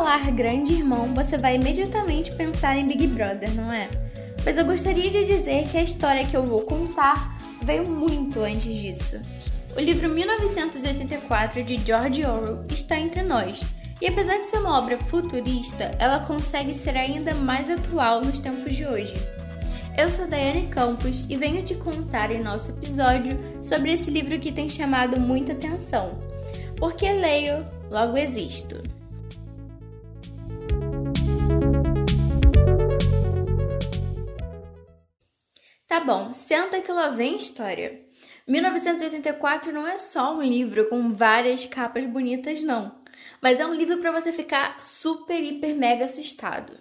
falar grande irmão, você vai imediatamente pensar em Big Brother, não é? Mas eu gostaria de dizer que a história que eu vou contar veio muito antes disso. O livro 1984 de George Orwell está entre nós, e apesar de ser uma obra futurista, ela consegue ser ainda mais atual nos tempos de hoje. Eu sou Daiane Campos e venho te contar em nosso episódio sobre esse livro que tem chamado muita atenção. Porque leio, logo existo. Tá bom, senta que lá vem história. 1984 não é só um livro com várias capas bonitas, não. Mas é um livro para você ficar super, hiper, mega assustado.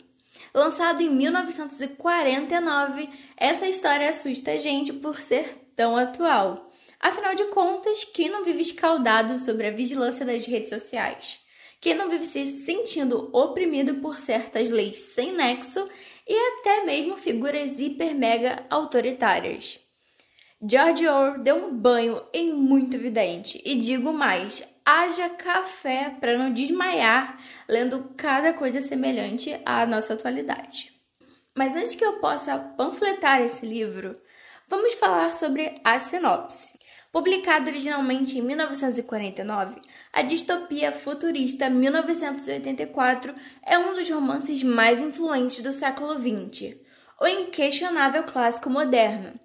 Lançado em 1949, essa história assusta a gente por ser tão atual. Afinal de contas, quem não vive escaldado sobre a vigilância das redes sociais? Quem não vive se sentindo oprimido por certas leis sem nexo e até mesmo figuras hiper mega autoritárias. George Orwell deu um banho em muito evidente e digo mais, haja café para não desmaiar lendo cada coisa semelhante à nossa atualidade. Mas antes que eu possa panfletar esse livro, vamos falar sobre a sinopse. Publicado originalmente em 1949, a distopia futurista 1984 é um dos romances mais influentes do século XX, o inquestionável clássico moderno.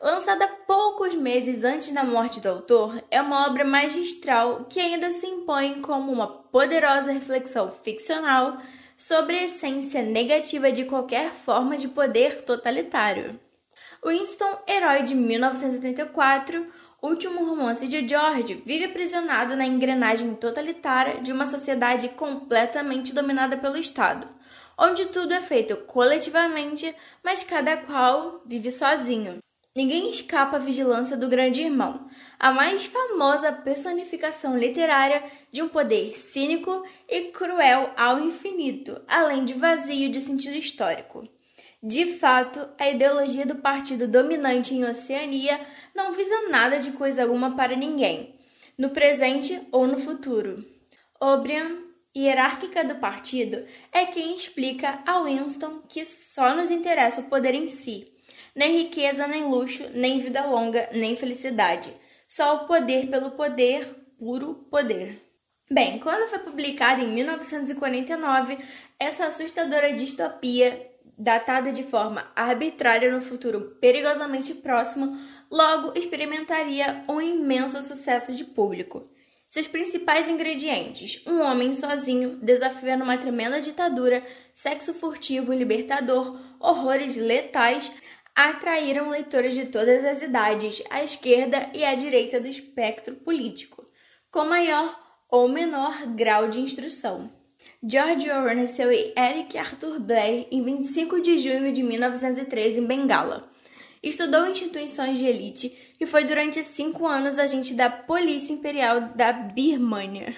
Lançada poucos meses antes da morte do autor, é uma obra magistral que ainda se impõe como uma poderosa reflexão ficcional sobre a essência negativa de qualquer forma de poder totalitário. Winston, herói de 1974, último romance de George, vive aprisionado na engrenagem totalitária de uma sociedade completamente dominada pelo Estado, onde tudo é feito coletivamente, mas cada qual vive sozinho. Ninguém escapa à vigilância do Grande Irmão, a mais famosa personificação literária de um poder cínico e cruel ao infinito, além de vazio de sentido histórico. De fato, a ideologia do partido dominante em Oceania não visa nada de coisa alguma para ninguém, no presente ou no futuro. O'Brien, hierárquica do partido, é quem explica a Winston que só nos interessa o poder em si, nem riqueza, nem luxo, nem vida longa, nem felicidade. Só o poder pelo poder, puro poder. Bem, quando foi publicada em 1949, essa assustadora distopia datada de forma arbitrária no futuro perigosamente próximo, logo experimentaria um imenso sucesso de público. Seus principais ingredientes: um homem sozinho, desafiando uma tremenda ditadura, sexo furtivo e libertador, horrores letais, atraíram leitores de todas as idades, à esquerda e à direita do espectro político, com maior ou menor grau de instrução. George Orwell nasceu Eric Arthur Blair em 25 de junho de 1913 em Bengala. Estudou instituições de elite e foi durante cinco anos agente da Polícia Imperial da Birmania.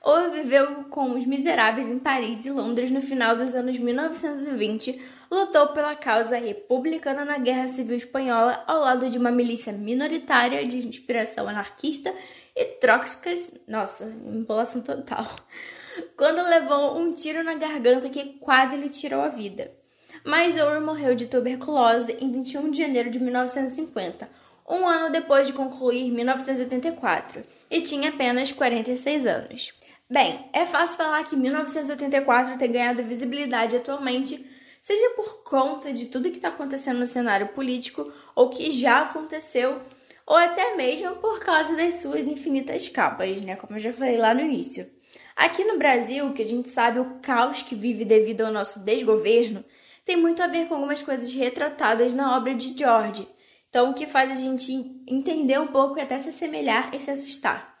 Ou viveu com os miseráveis em Paris e Londres no final dos anos 1920, lutou pela causa republicana na Guerra Civil Espanhola ao lado de uma milícia minoritária de inspiração anarquista e trotskista, nossa, empolação total quando levou um tiro na garganta que quase lhe tirou a vida. Mas Orwell morreu de tuberculose em 21 de janeiro de 1950, um ano depois de concluir 1984, e tinha apenas 46 anos. Bem, é fácil falar que 1984 tem ganhado visibilidade atualmente, seja por conta de tudo que está acontecendo no cenário político ou que já aconteceu, ou até mesmo por causa das suas infinitas capas, né? Como eu já falei lá no início. Aqui no Brasil, que a gente sabe o caos que vive devido ao nosso desgoverno, tem muito a ver com algumas coisas retratadas na obra de George. Então, o que faz a gente entender um pouco e até se assemelhar e se assustar.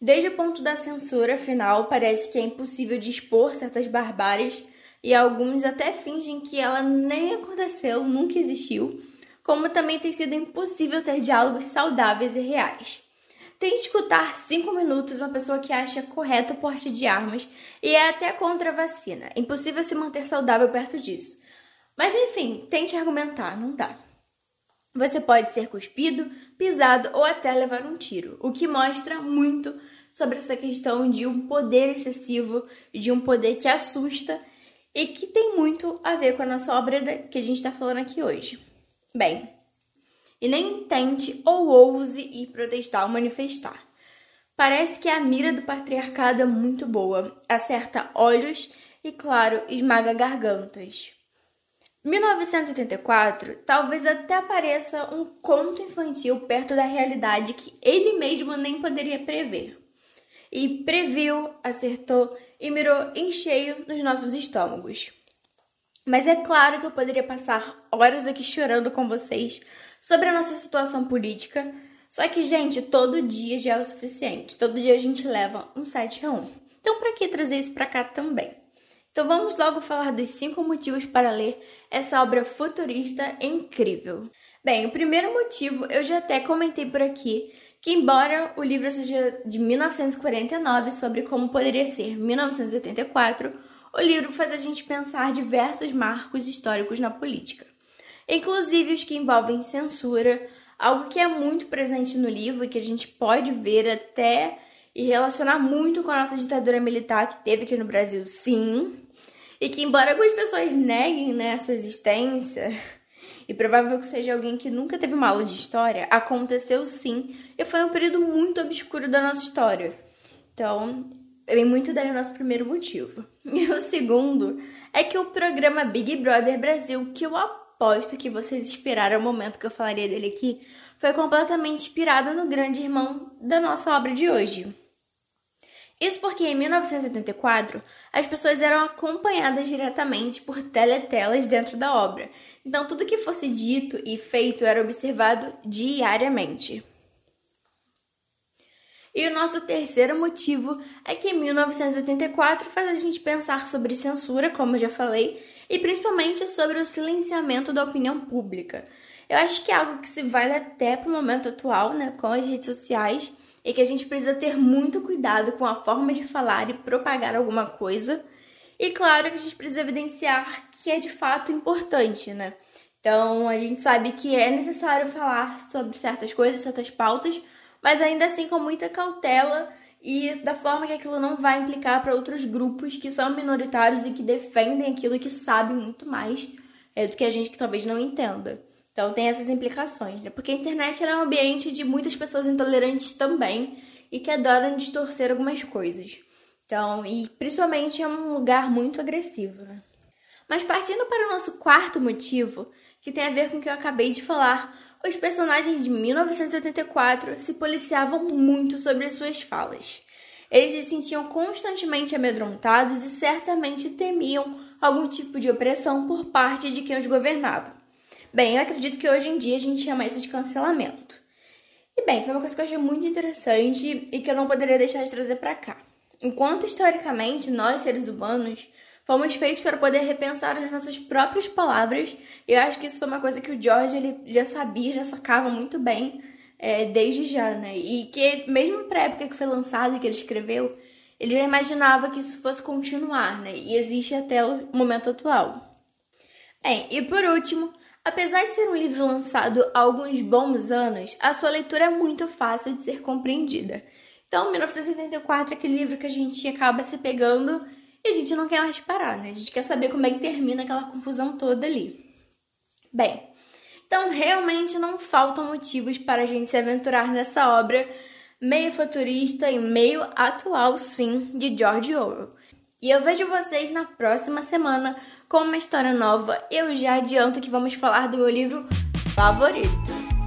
Desde o ponto da censura final, parece que é impossível dispor certas barbáries e alguns até fingem que ela nem aconteceu, nunca existiu, como também tem sido impossível ter diálogos saudáveis e reais. Tente escutar cinco minutos uma pessoa que acha correto o porte de armas e é até contra a vacina. É impossível se manter saudável perto disso. Mas enfim, tente argumentar, não dá. Você pode ser cuspido, pisado ou até levar um tiro, o que mostra muito sobre essa questão de um poder excessivo, de um poder que assusta e que tem muito a ver com a nossa obra que a gente está falando aqui hoje. Bem, e nem tente ou ouse ir protestar ou manifestar. Parece que a mira do patriarcado é muito boa, acerta olhos e, claro, esmaga gargantas. 1984 talvez até pareça um conto infantil perto da realidade que ele mesmo nem poderia prever. E previu, acertou e mirou em cheio nos nossos estômagos. Mas é claro que eu poderia passar horas aqui chorando com vocês sobre a nossa situação política. Só que, gente, todo dia já é o suficiente. Todo dia a gente leva um 7 a 1. Então, para que trazer isso para cá também? Então vamos logo falar dos cinco motivos para ler essa obra futurista incrível. Bem, o primeiro motivo eu já até comentei por aqui, que embora o livro seja de 1949 sobre como poderia ser 1984, o livro faz a gente pensar diversos marcos históricos na política, inclusive os que envolvem censura, algo que é muito presente no livro e que a gente pode ver até e relacionar muito com a nossa ditadura militar que teve aqui no Brasil, sim, e que, embora algumas pessoas neguem né, a sua existência, e provável que seja alguém que nunca teve uma aula de história, aconteceu sim, e foi um período muito obscuro da nossa história. Então, vem muito daí o nosso primeiro motivo. E o segundo é que o programa Big Brother Brasil, que eu aposto que vocês esperaram o momento que eu falaria dele aqui, foi completamente inspirado no grande irmão da nossa obra de hoje. Isso porque em 1974 as pessoas eram acompanhadas diretamente por teletelas dentro da obra, então tudo que fosse dito e feito era observado diariamente. E o nosso terceiro motivo é que 1984 faz a gente pensar sobre censura, como eu já falei, e principalmente sobre o silenciamento da opinião pública. Eu acho que é algo que se vale até para o momento atual, né, com as redes sociais e que a gente precisa ter muito cuidado com a forma de falar e propagar alguma coisa. E claro que a gente precisa evidenciar que é de fato importante, né? Então a gente sabe que é necessário falar sobre certas coisas, certas pautas, mas ainda assim com muita cautela e da forma que aquilo não vai implicar para outros grupos que são minoritários e que defendem aquilo que sabem muito mais é, do que a gente que talvez não entenda. Então tem essas implicações, né? Porque a internet é um ambiente de muitas pessoas intolerantes também e que adoram distorcer algumas coisas. Então, e principalmente é um lugar muito agressivo, né? Mas partindo para o nosso quarto motivo, que tem a ver com o que eu acabei de falar, os personagens de 1984 se policiavam muito sobre as suas falas. Eles se sentiam constantemente amedrontados e certamente temiam algum tipo de opressão por parte de quem os governava. Bem, eu acredito que hoje em dia a gente chama isso de cancelamento. E bem, foi uma coisa que eu achei muito interessante e que eu não poderia deixar de trazer para cá. Enquanto historicamente nós, seres humanos, fomos feitos para poder repensar as nossas próprias palavras, eu acho que isso foi uma coisa que o George ele já sabia, já sacava muito bem é, desde já, né? E que mesmo para a época que foi lançado e que ele escreveu, ele já imaginava que isso fosse continuar, né? E existe até o momento atual. Bem, e por último, Apesar de ser um livro lançado há alguns bons anos, a sua leitura é muito fácil de ser compreendida. Então, 1984 é aquele livro que a gente acaba se pegando e a gente não quer mais parar, né? A gente quer saber como é que termina aquela confusão toda ali. Bem, então realmente não faltam motivos para a gente se aventurar nessa obra meio futurista e meio atual, sim, de George Orwell. E eu vejo vocês na próxima semana com uma história nova. Eu já adianto que vamos falar do meu livro favorito.